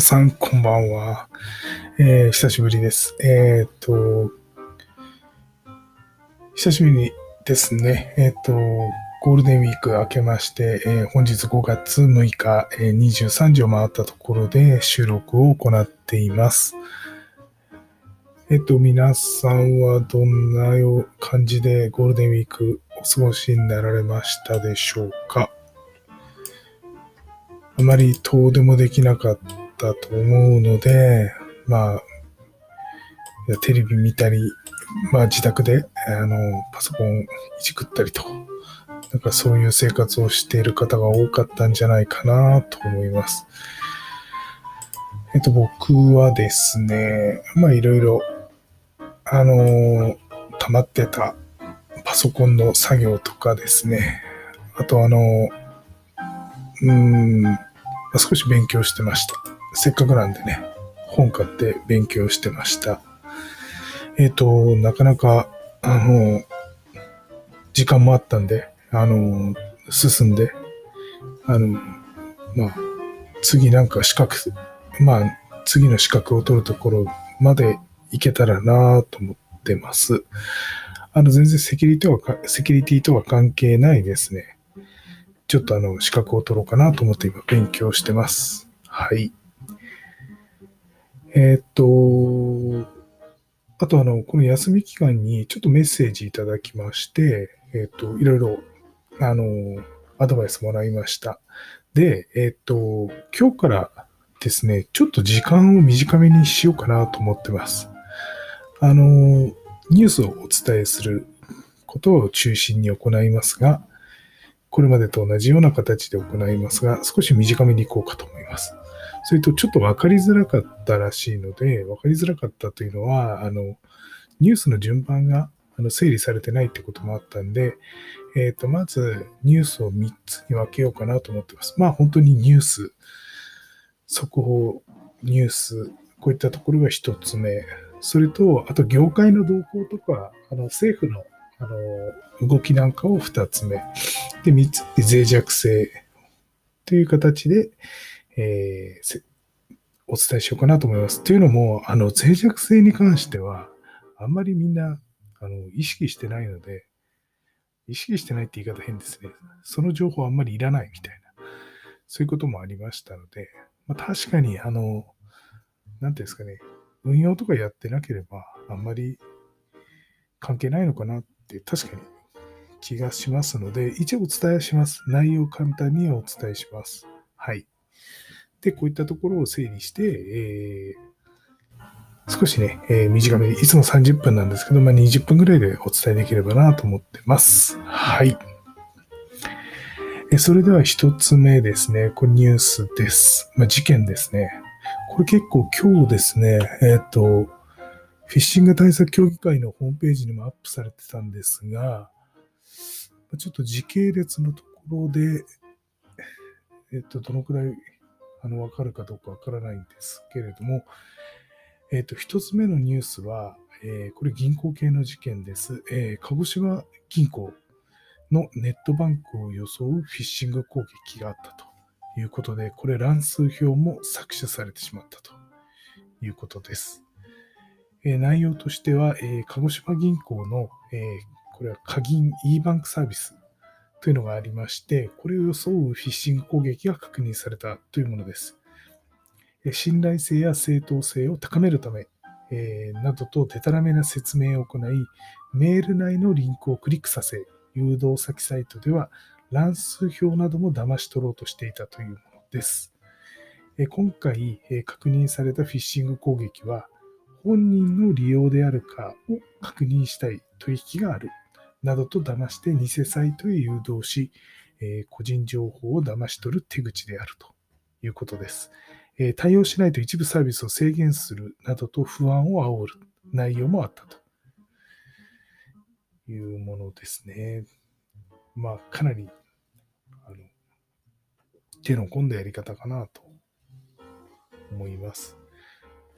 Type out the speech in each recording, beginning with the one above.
さん、こんばんは。えー、久しぶりです。えっ、と、久しぶりですね。えっ、と、ゴールデンウィーク明けまして、え本日5月6日、え23時を回ったところで収録を行っています。えっ、と、皆さんはどんな感じでゴールデンウィークお過ごしになられましたでしょうか？あまり遠出もできなかったと思うので、まあ、テレビ見たり、まあ自宅で、あの、パソコンいじくったりと、なんかそういう生活をしている方が多かったんじゃないかなと思います。えっと、僕はですね、まあいろいろ、あの、溜まってたパソコンの作業とかですね、あとあの、うん、少し勉強してました。せっかくなんでね、本買って勉強してました。えっ、ー、と、なかなか、あの、時間もあったんで、あの、進んで、あの、まあ、次なんか資格、まあ、次の資格を取るところまで行けたらなと思ってます。あの、全然セキュリティは、セキュリティとは関係ないですね。ちょっとあの、資格を取ろうかなと思って今勉強してます。はい。えー、っと、あとあの、この休み期間にちょっとメッセージいただきまして、えー、っと、いろいろ、あの、アドバイスもらいました。で、えー、っと、今日からですね、ちょっと時間を短めにしようかなと思ってます。あの、ニュースをお伝えすることを中心に行いますが、これまでと同じような形で行いますが、少し短めに行こうかと思います。それと、ちょっと分かりづらかったらしいので、分かりづらかったというのは、あの、ニュースの順番があの整理されてないってこともあったんで、えっ、ー、と、まずニュースを3つに分けようかなと思ってます。まあ本当にニュース、速報、ニュース、こういったところが1つ目。それと、あと業界の動向とか、あの政府のあの、動きなんかを二つ目。で、三つ、脆弱性という形で、えー、お伝えしようかなと思います。というのも、あの、脆弱性に関しては、あんまりみんな、あの、意識してないので、意識してないって言い方変ですね。その情報あんまりいらないみたいな、そういうこともありましたので、まあ、確かに、あの、なんていうんですかね、運用とかやってなければ、あんまり関係ないのかなって確かに気がしますので、一応お伝えします。内容を簡単にお伝えします。はい。で、こういったところを整理して、えー、少しね、えー、短めに、いつも30分なんですけど、まあ、20分ぐらいでお伝えできればなと思ってます。はい。えそれでは一つ目ですね。これニュースです。まあ、事件ですね。これ結構今日ですね、えっ、ー、と、フィッシング対策協議会のホームページにもアップされてたんですが、ちょっと時系列のところで、えっと、どのくらい、あの、わかるかどうかわからないんですけれども、えっと、一つ目のニュースは、えー、これ銀行系の事件です。えー、鹿児島銀行のネットバンクを装うフィッシング攻撃があったということで、これ乱数表も削除されてしまったということです。え内容としては、え鹿児島銀行の、えこれは鍵銀 e バンクサービスというのがありまして、これを装うフィッシング攻撃が確認されたというものです。信頼性や正当性を高めるため、えなどとデタラメな説明を行い、メール内のリンクをクリックさせ、誘導先サイトでは乱数表なども騙し取ろうとしていたというものです。え今回え確認されたフィッシング攻撃は、本人の利用であるかを確認したい取引があるなどと騙して偽サイトへ誘導し、えー、個人情報を騙し取る手口であるということです、えー、対応しないと一部サービスを制限するなどと不安を煽る内容もあったというものですね。まあ、かなりあの手の込んだやり方かなと思います。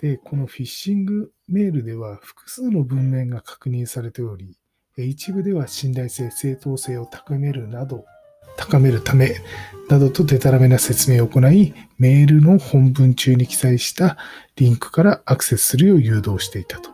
で、このフィッシングメールでは複数の文面が確認されており、一部では信頼性、正当性を高めるなど、高めるためなどとデタラメな説明を行い、メールの本文中に記載したリンクからアクセスするよう誘導していたと。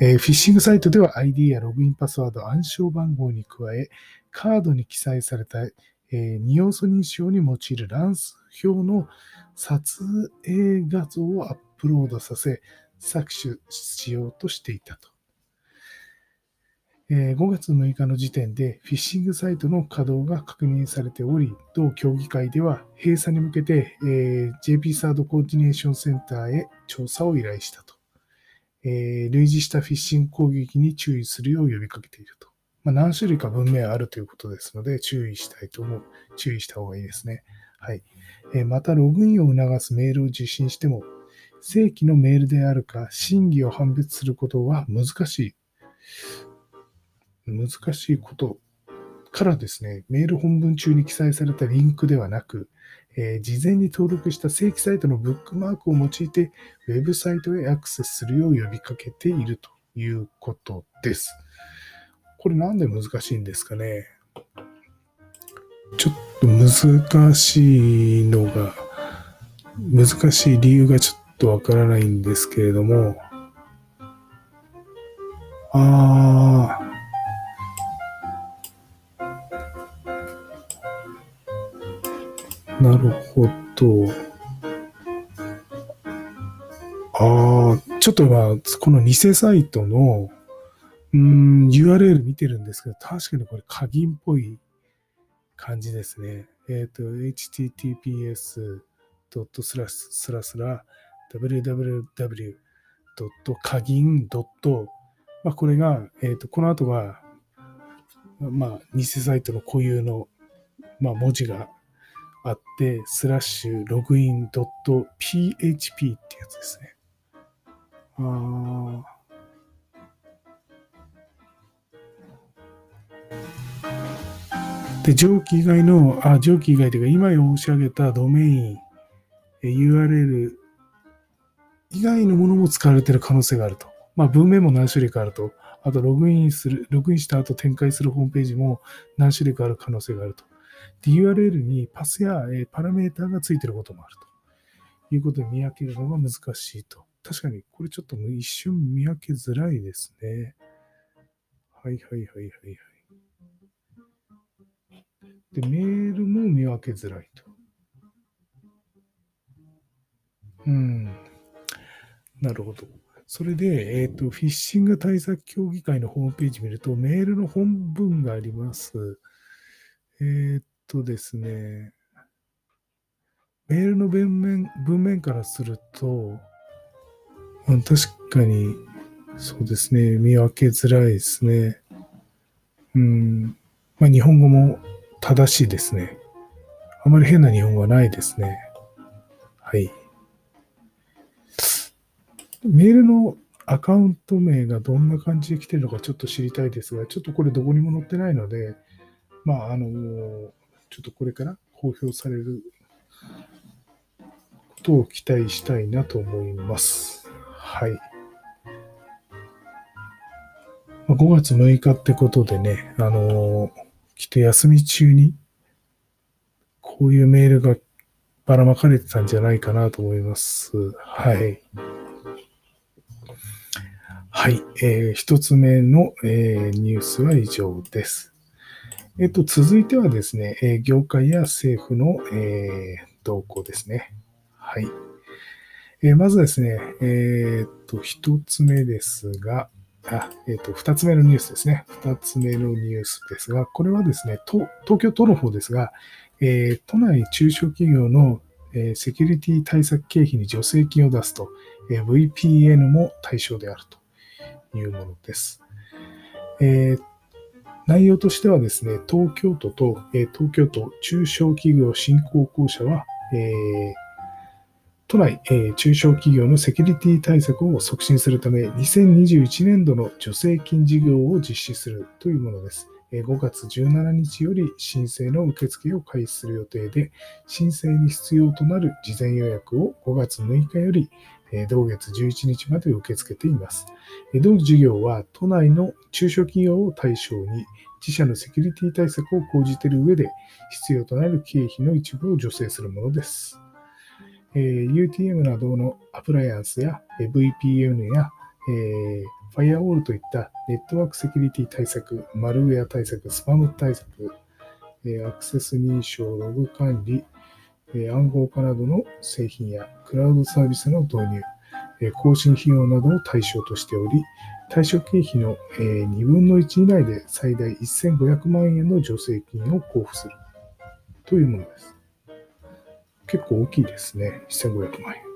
えー、フィッシングサイトでは ID やログインパスワード、暗証番号に加え、カードに記載された、えー、二要素認証に用いる乱数表の撮影画像をアップロードさせ、搾取しようとしていたと。5月6日の時点でフィッシングサイトの稼働が確認されており、同協議会では閉鎖に向けて JP サードコーディネーションセンターへ調査を依頼したと。類似したフィッシング攻撃に注意するよう呼びかけていると。まあ、何種類か文明あるということですので、注意したいと思う。注意した方がいいですね。はい。また、ログインを促すメールを受信しても、正規のメールであるか、真偽を判別することは難しい。難しいことからですね、メール本文中に記載されたリンクではなく、えー、事前に登録した正規サイトのブックマークを用いて、ウェブサイトへアクセスするよう呼びかけているということです。これなんで難しいんですかね？ちょっと難しいのが、難しい理由がちょっとわからないんですけれども、あー、なるほど。ああ、ちょっと今、この偽サイトの、うん、URL 見てるんですけど、確かにこれ鍵っぽい感じですね。えっ、ー、と、https. ドットスラスラスラ www. ドット鍵まあ、これが、えっ、ー、と、この後は、まあ、偽サイトの固有の、まあ、文字があって、スラッシュログイン .php ってやつですね。あで、上記以外の、あ、上記以外というか、今申し上げたドメイン、URL 以外のものも使われている可能性があると。まあ、文面も何種類かあると。あと、ログインする、ログインした後展開するホームページも何種類かある可能性があると。URL にパスや、パラメータがついていることもあるということで見分けるのが難しいと。確かにこれちょっと一瞬見分けづらいですね。はいはいはいはいはい。で、メールも見分けづらいと。うん。なるほど。それで、えっ、ー、と、フィッシング対策協議会のホームページ見ると、メールの本文があります。えっ、ー、とですね、メールの文面文面からすると、確かに、そうですね、見分けづらいですね。うん。まあ、日本語も正しいですね。あまり変な日本語はないですね。はい。メールのアカウント名がどんな感じで来てるのかちょっと知りたいですが、ちょっとこれどこにも載ってないので、まあ、あの、ちょっとこれから公表されることを期待したいなと思います。はい。5月6日ってことでね、あのー、きっと休み中に、こういうメールがばらまかれてたんじゃないかなと思います。はい。はい。えー、一つ目の、えー、ニュースは以上です。えっと、続いてはですね、業界や政府の、え動向ですね。はい。えまずですね、えっと、一つ目ですが、あ、えっ、と、二つ目のニュースですね。二つ目のニュースですが、これはですね、東京都の方ですが、えー、都内中小企業の、えー、セキュリティ対策経費に助成金を出すと、え、VPN も対象であるというものです。えー、内容としてはですね、東京都と、え、東京都中小企業振興公社は、えー、都内、え、中小企業のセキュリティ対策を促進するため、2021年度の助成金事業を実施するというものです。5月17日より申請の受付を開始する予定で、申請に必要となる事前予約を5月6日より同月11日まで受け付けています。同事業は都内の中小企業を対象に自社のセキュリティ対策を講じている上で必要となる経費の一部を助成するものです。UTM などのアプライアンスや VPN やファイアウォールといったネットワークセキュリティ対策、マルウェア対策、スパム対策、アクセス認証、ログ管理、暗号化などの製品やクラウドサービスの導入、更新費用などを対象としており、対象経費の2分の1以内で最大1500万円の助成金を交付するというものです。結構大きいですね。1500万円。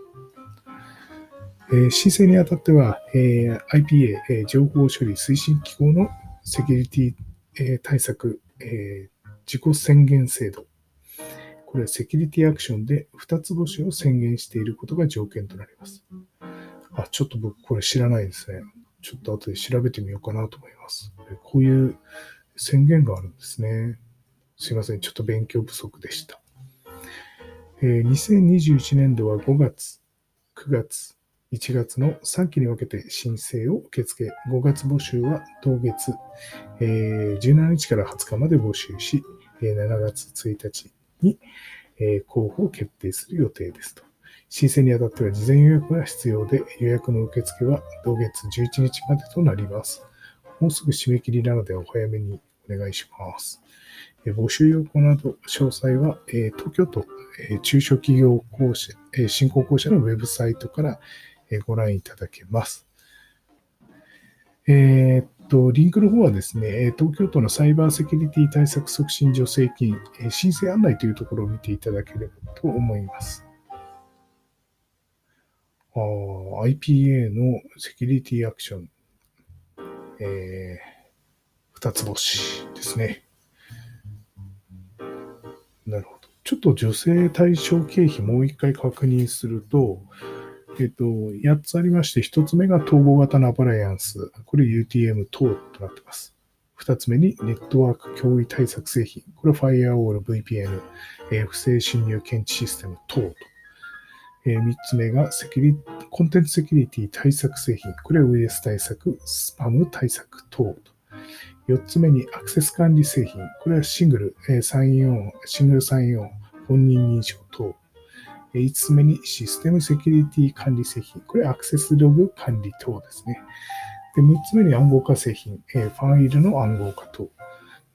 え申請にあたっては、え IPA、え情報処理推進機構のセキュリティ、え対策、え自己宣言制度。これはセキュリティアクションで2つ星を宣言していることが条件となります。あ、ちょっと僕これ知らないですね。ちょっと後で調べてみようかなと思います。こういう宣言があるんですね。すいません。ちょっと勉強不足でした。えー、2021年度は5月、9月、1月の3期に分けて申請を受け付け、5月募集は当月、えー、17日から20日まで募集し、7月1日に、え、候補を決定する予定ですと。申請にあたっては事前予約が必要で、予約の受付は同月11日までとなります。もうすぐ締め切りなのでお早めにお願いします。募集要項など詳細は、え東京都え中小企業公社、振興公社のウェブサイトからえご覧いただけます。えー、と、リンクの方はですね、東京都のサイバーセキュリティ対策促進助成金、申請案内というところを見ていただければと思います。IPA のセキュリティアクション、えー、二つ星ですね。なるほど。ちょっと女性対象経費もう一回確認すると、えっと、8つありまして、1つ目が統合型のアプライアンス。これ UTM 等となっています。2つ目にネットワーク脅威対策製品。これ Firewall VPN、えー、不正侵入検知システム等と。えー、3つ目がセキュリコンテンツセキュリティ対策製品。これウイルス対策、スパム対策等と。4つ目にアクセス管理製品。これはシングル、えー、サインオン、シングルサインオン、本人認証等。5つ目にシステムセキュリティ管理製品。これアクセスログ管理等ですね。で6つ目に暗号化製品。ファイルの暗号化等。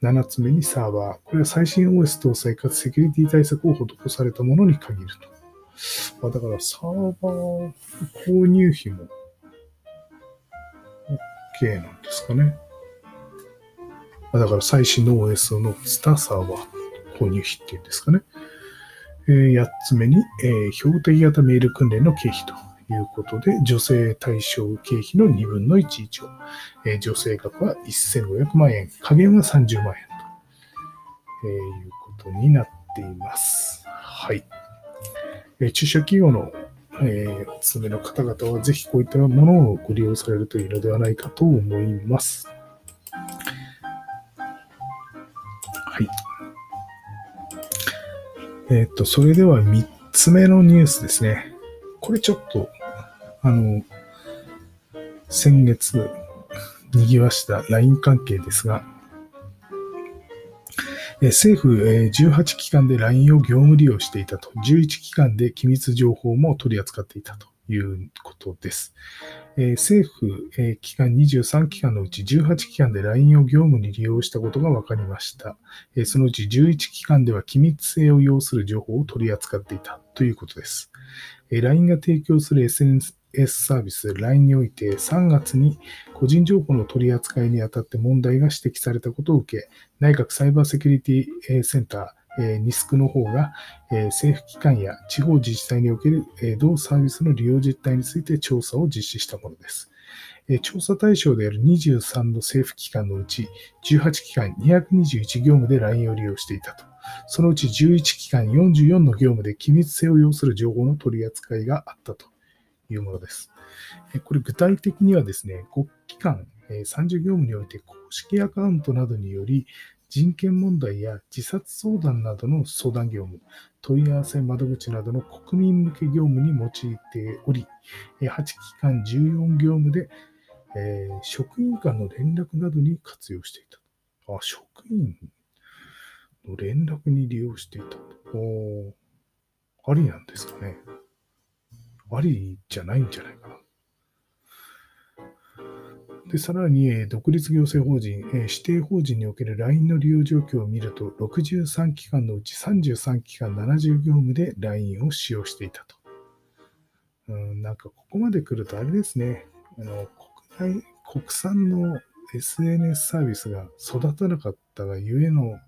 7つ目にサーバー。これは最新 OS 搭載かつセキュリティ対策を施されたものに限ると。まだからサーバー購入費も OK なんですかね。まだから最新の OS を載せたサーバー購入費っていうんですかね。8つ目に、え標的型メール訓練の経費ということで、女性対象経費の2分の1以上、え女性額は1500万円、加減は30万円とえいうことになっています。はい。え中小企業のえお勤めの方々はぜひこういったものをご利用されるといいのではないかと思います。はい。えっ、と、それでは3つ目のニュースですね。これちょっと、あの、先月、賑わした LINE 関係ですが、政府18機関で LINE を業務利用していたと、11機関で機密情報も取り扱っていたということです。え政府、え機関23機関のうち18機関で LINE を業務に利用したことが分かりました。えそのうち11機関では機密性を要する情報を取り扱っていたということです。え LINE が提供する SNS サービス LINE において3月に個人情報の取り扱いにあたって問題が指摘されたことを受け、内閣サイバーセキュリティセンターえニスクの方が、え政府機関や地方自治体における、え同サービスの利用実態について調査を実施したものです。調査対象である23の政府機関のうち18機関221業務で LINE を利用していたと。そのうち11機関44の業務で機密性を要する情報の取り扱いがあったというものです。これ具体的にはですね、国機関30業務において公式アカウントなどにより人権問題や自殺相談などの相談業務、問い合わせ窓口などの国民向け業務に用いており、8期間14業務で、えー、職員間の連絡などに活用していた。あ、職員の連絡に利用していた。おありなんですかね。ありじゃないんじゃないかな。で、さらに、独立行政法人、指定法人における LINE の利用状況を見ると、63機関のうち33機関70業務で LINE を使用していたと。うん、なんかここまで来るとあれですね。あの国内、国産の SNS サービスが育たなかったがゆえの、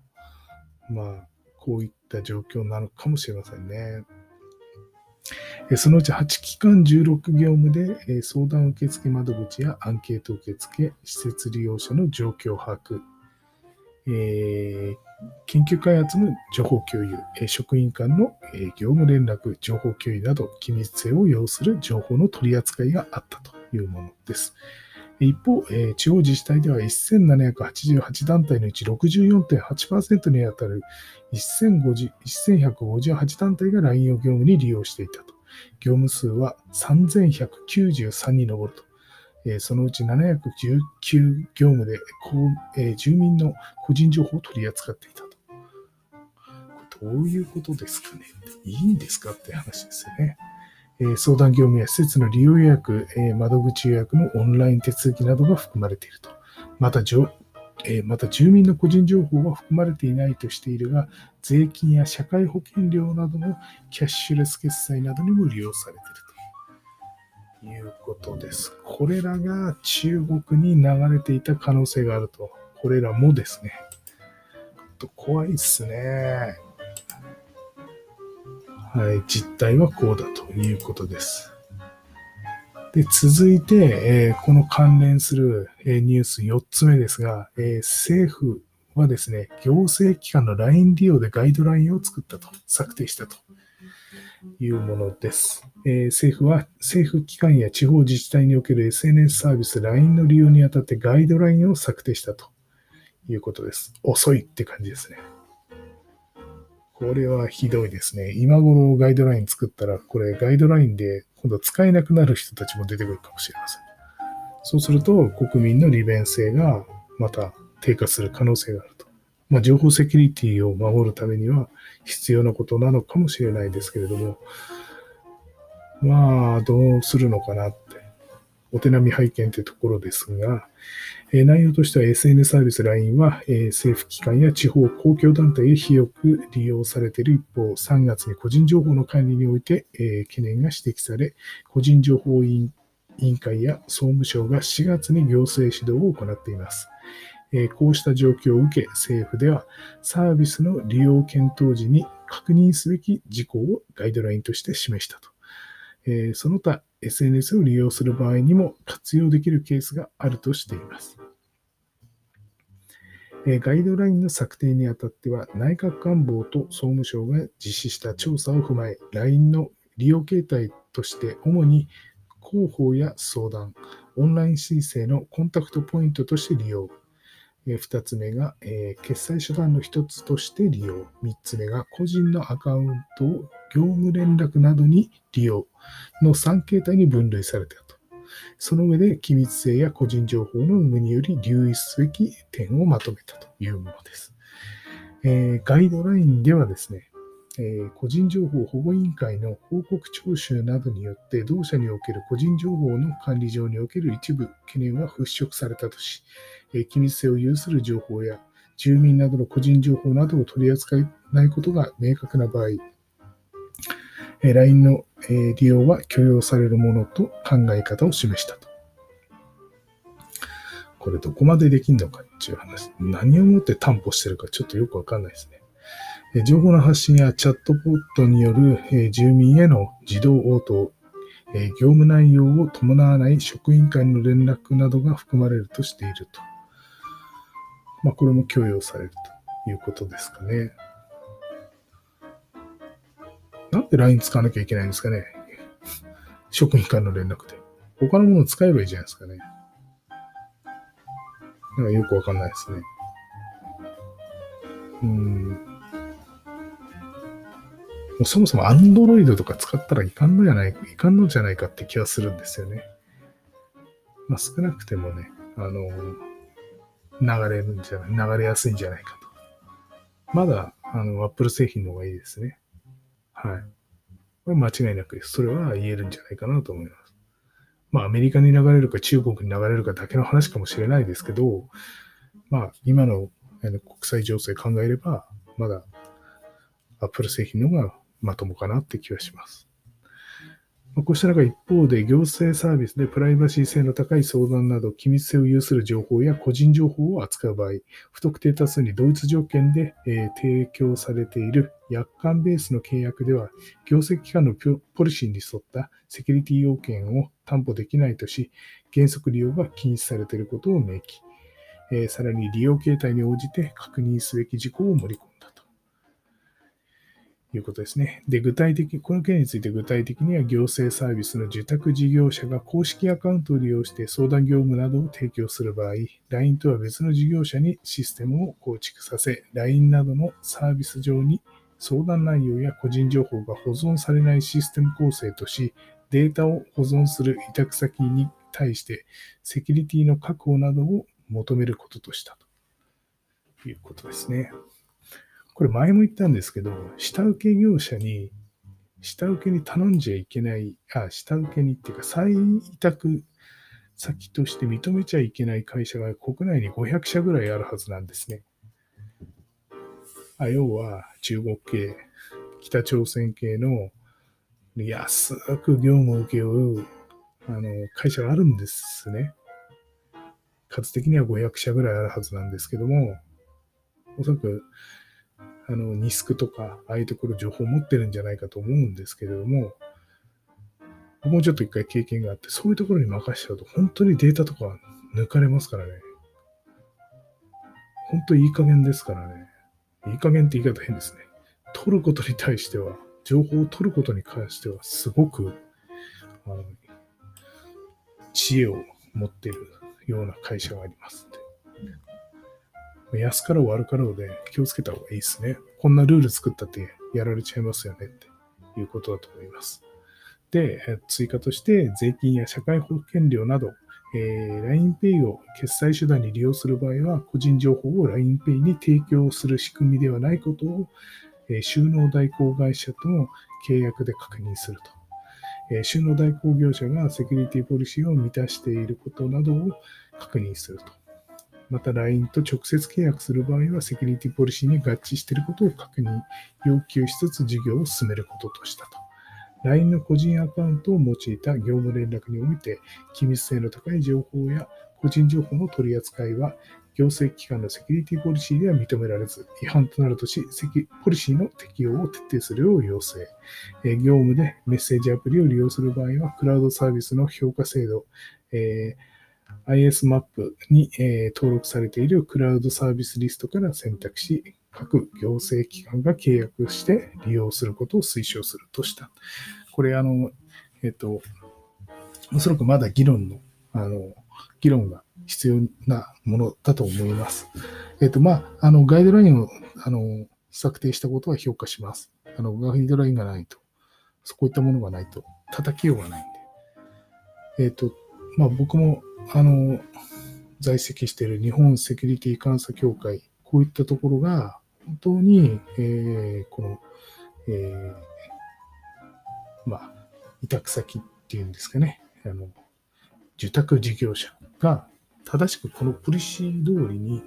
まあ、こういった状況なのかもしれませんね。そのうち8期間16業務で相談受付窓口やアンケート受付、施設利用者の状況把握、研究開発の情報共有、職員間の業務連絡、情報共有など、機密性を要する情報の取り扱いがあったというものです。一方、地方自治体では1788団体のうち64.8%に当たる1158団体が LINE を業務に利用していたと。業務数は3193に上ると。そのうち719業務で住民の個人情報を取り扱っていたと。どういうことですかね？いいんですかって話ですよね。相談業務や施設の利用予約、窓口予約のオンライン手続きなどが含まれていると。また、えまた住民の個人情報は含まれていないとしているが、税金や社会保険料などのキャッシュレス決済などにも利用されているということです。これらが中国に流れていた可能性があると。これらもですね。と怖いっすね。はい、実態はこうだということです。で、続いて、えー、この関連する、えー、ニュース4つ目ですが、えー、政府はですね、行政機関の LINE 利用でガイドラインを作ったと、策定したというものです。え政府は政府機関や地方自治体における SNS サービス LINE の利用にあたってガイドラインを策定したということです。遅いって感じですね。これはひどいですね。今頃ガイドライン作ったら、これガイドラインで今度使えなくなる人たちも出てくるかもしれません。そうすると、国民の利便性がまた低下する可能性があると。まあ、情報セキュリティを守るためには必要なことなのかもしれないですけれども、まあ、どうするのかなっ、お手並み拝見というところですが、え内容としては SNS サービス LINE は、え政府機関や地方公共団体へ広く利用されている一方、3月に個人情報の管理において、え懸念が指摘され、個人情報委員会や総務省が4月に行政指導を行っています。えこうした状況を受け、政府ではサービスの利用検討時に確認すべき事項をガイドラインとして示したと。えその他、SNS を利用する場合にも活用できるケースがあるとしています。ガイドラインの策定にあたっては、内閣官房と総務省が実施した調査を踏まえ、LINE の利用形態として主に広報や相談、オンライン申請のコンタクトポイントとして利用。2つ目が、え決済手段の1つとして利用。3つ目が個人のアカウントを業務連絡などに利用の3形態に分類されたと。その上で機密性や個人情報の有無により留意すべき点をまとめたというものです。えー、ガイドラインではですね、え、個人情報保護委員会の報告徴収などによって同社における個人情報の管理上における一部懸念は払拭されたとし、え、機密性を有する情報や住民などの個人情報などを取り扱えないことが明確な場合、え LINE のえ利用は許容されるものと考え方を示したと。これどこまでできるのかっていう話。何をもって担保してるかちょっとよくわかんないですね。情報の発信やチャットボットによる住民への自動応答、業務内容を伴わない職員間の連絡などが含まれるとしていると。まあ、これも許容されるということですかね。なんで LINE 使わなきゃいけないんですかね 職員間の連絡で。他のものを使えばいいじゃないですかね。なんかよくわかんないですね。うん、うそもそも Android とか使ったらいかんのじゃない、いかんのじゃないかって気はするんですよね。まあ少なくてもね、あの、流れるんじゃない、流れやすいんじゃないかと。まだ、あの、Apple 製品の方がいいですね。はい。これ間違いなく、それは言えるんじゃないかなと思います。まあ、アメリカに流れるか中国に流れるかだけの話かもしれないですけど、まあ、今の国際情勢考えれば、まだ Apple 製品の方がまともかなって気はします。こうした中、一方で行政サービスでプライバシー性の高い相談など機密性を有する情報や個人情報を扱う場合、不特定多数に同一条件で、え、提供されている約款ベースの契約では、行政機関のポリシーに沿ったセキュリティ要件を担保できないとし、原則利用が禁止されていることを明記。え、さらに利用形態に応じて確認すべき事項を盛り込む。いうことですね。で、具体的、この件について具体的には行政サービスの受託事業者が公式アカウントを利用して相談業務などを提供する場合、LINE とは別の事業者にシステムを構築させ、LINE などのサービス上に相談内容や個人情報が保存されないシステム構成とし、データを保存する委託先に対してセキュリティの確保などを求めることとしたということですね。これ前も言ったんですけど、下請け業者に、下請けに頼んじゃいけない、あ、下請けにっていうか、再委託先として認めちゃいけない会社が国内に500社ぐらいあるはずなんですね。あ要は、中国系、北朝鮮系の安く業務を請け負うあの会社があるんですね。数的には500社ぐらいあるはずなんですけども、おそらくあの、ニスクとか、ああいうところ情報を持ってるんじゃないかと思うんですけれども、僕もちょっと一回経験があって、そういうところに任しちゃうと、本当にデータとか抜かれますからね。本当いい加減ですからね。いい加減って言い方変ですね。取ることに対しては、情報を取ることに関しては、すごく、あの、知恵を持っているような会社があります安かろう悪かろうで気をつけた方がいいですね。こんなルール作ったってやられちゃいますよねっていうことだと思います。で、追加として税金や社会保険料など、えー、LINEPay を決済手段に利用する場合は、個人情報を LINEPay に提供する仕組みではないことを、えー、収納代行会社との契約で確認すると。えー、収納代行業者がセキュリティポリシーを満たしていることなどを確認すると。また LINE と直接契約する場合は、セキュリティポリシーに合致していることを確認、要求しつつ事業を進めることとしたと。LINE の個人アカウントを用いた業務連絡において、機密性の高い情報や個人情報の取り扱いは、行政機関のセキュリティポリシーでは認められず、違反となるとし、ポリシーの適用を徹底するよう要請。業務でメッセージアプリを利用する場合は、クラウドサービスの評価制度、えー ISMAP に、えー、登録されているクラウドサービスリストから選択し、各行政機関が契約して利用することを推奨するとした。これ、あの、えっ、と、おそらくまだ議論の、あの、議論が必要なものだと思います。えっ、と、まあ、あの、ガイドラインを、あの、策定したことは評価します。あの、ガイドラインがないと、そういったものがないと、叩きようがないんで。えっ、と、まあ、僕もあの、在籍している日本セキュリティ監査協会、こういったところが、本当に、えー、この、えー、まあ、委託先っていうんですかね、あの、受託事業者が正しくこのポリシー通りに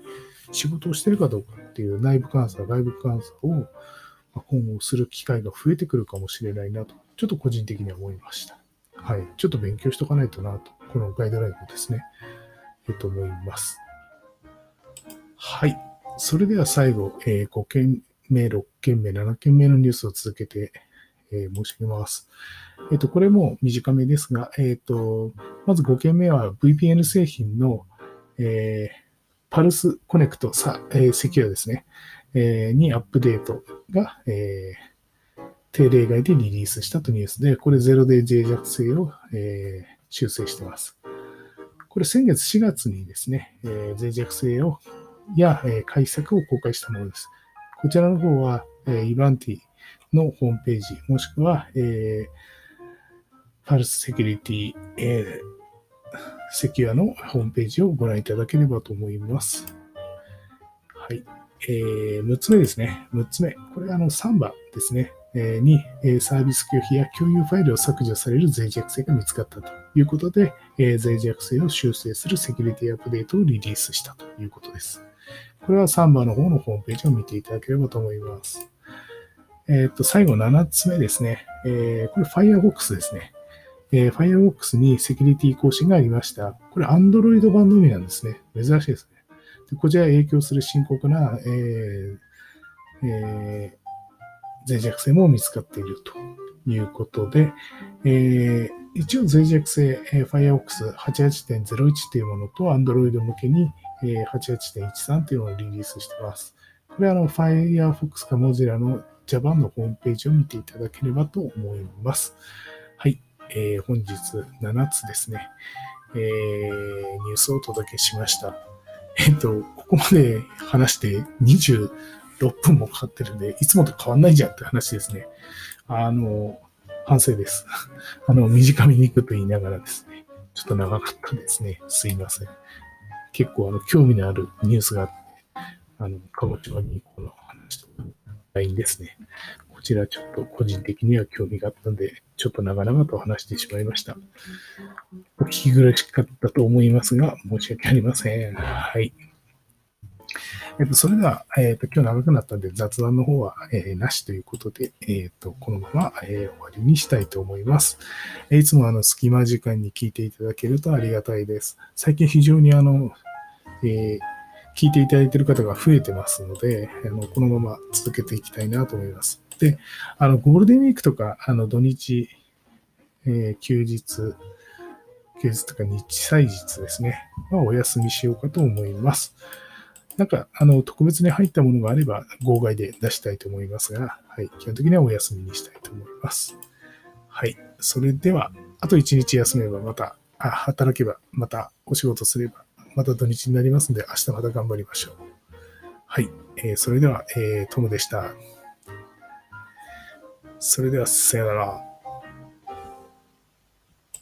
仕事をしているかどうかっていう内部監査、外部監査を今後する機会が増えてくるかもしれないなと、ちょっと個人的には思いました。はい。ちょっと勉強しとかないとなとこのガイドラインをですね、えっと思います。はい。それでは最後、えー、5件目、6件目、7件目のニュースを続けて、えー、申し上げます。えっ、と、これも短めですが、えっ、と、まず5件目は VPN 製品の、えー、パルスコネクトさ、えー、セキュアですね、えー、にアップデートが、えー、定例外でリリースしたとニュースで、これゼロで脆弱性を、えー、修正してます。これ先月4月にですね、えー、脆弱性をや、えー、解析を公開したものです。こちらの方は、えー、イバンティのホームページ、もしくは、えー、ファルスセキュリティ、えー、セキュアのホームページをご覧いただければと思います。はい。えー、6つ目ですね。6つ目。これ、あの、サンバですね。に、サービス拒否や共有ファイルを削除される脆弱性が見つかったということで、脆弱性を修正するセキュリティアップデートをリリースしたということです。これはサンバの方のホームページを見ていただければと思います。えっ、と、最後7つ目ですね。えー、これ Firefox ですね。えー、Firefox にセキュリティ更新がありました。これ Android 版のみなんですね。珍しいですね。でこちら影響する深刻な、えーえ、脆弱性も見つかっているということで、えー、一応脆弱性、えー、Firefox 88.01というものと Android 向けに、えー、88.13というものをリリースしています。これはあの Firefox か Mozilla の Java のホームページを見ていただければと思います。はい。えー、本日7つですね、えー、ニュースをお届けしました。えっ、と、ここまで話して6分もかかってるんで、いつもと変わんないじゃんって話ですね。あの、反省です。あの、短めに行くと言いながらですね、ちょっと長かったですね。すいません。結構、あの、興味のあるニュースがあって、あの、鹿児島にこの話とか、ないんですね。こちらちょっと個人的には興味があったので、ちょっと長々と話してしまいました。お聞き苦しかったと思いますが、申し訳ありません。はい。えっと、それでは、えっと、今日長くなったんで雑談の方は、えー、なしということで、えっと、このまま、えー、終わりにしたいと思います。いつもあの、隙間時間に聞いていただけるとありがたいです。最近非常にあの、えー、聞いていただいている方が増えてますので、あのこのまま続けていきたいなと思います。で、あの、ゴールデンウィークとか、あの、土日、えー、休日、休日とか日祭日ですね、はお休みしようかと思います。なんか、あの、特別に入ったものがあれば、号外で出したいと思いますが、はい、基本的にはお休みにしたいと思います。はい、それでは、あと1日休めばまた、あ働けば、またお仕事すれば、また土日になりますので、明日また頑張りましょう。はい、えー、それでは、えー、トムでした。それでは、さよなら。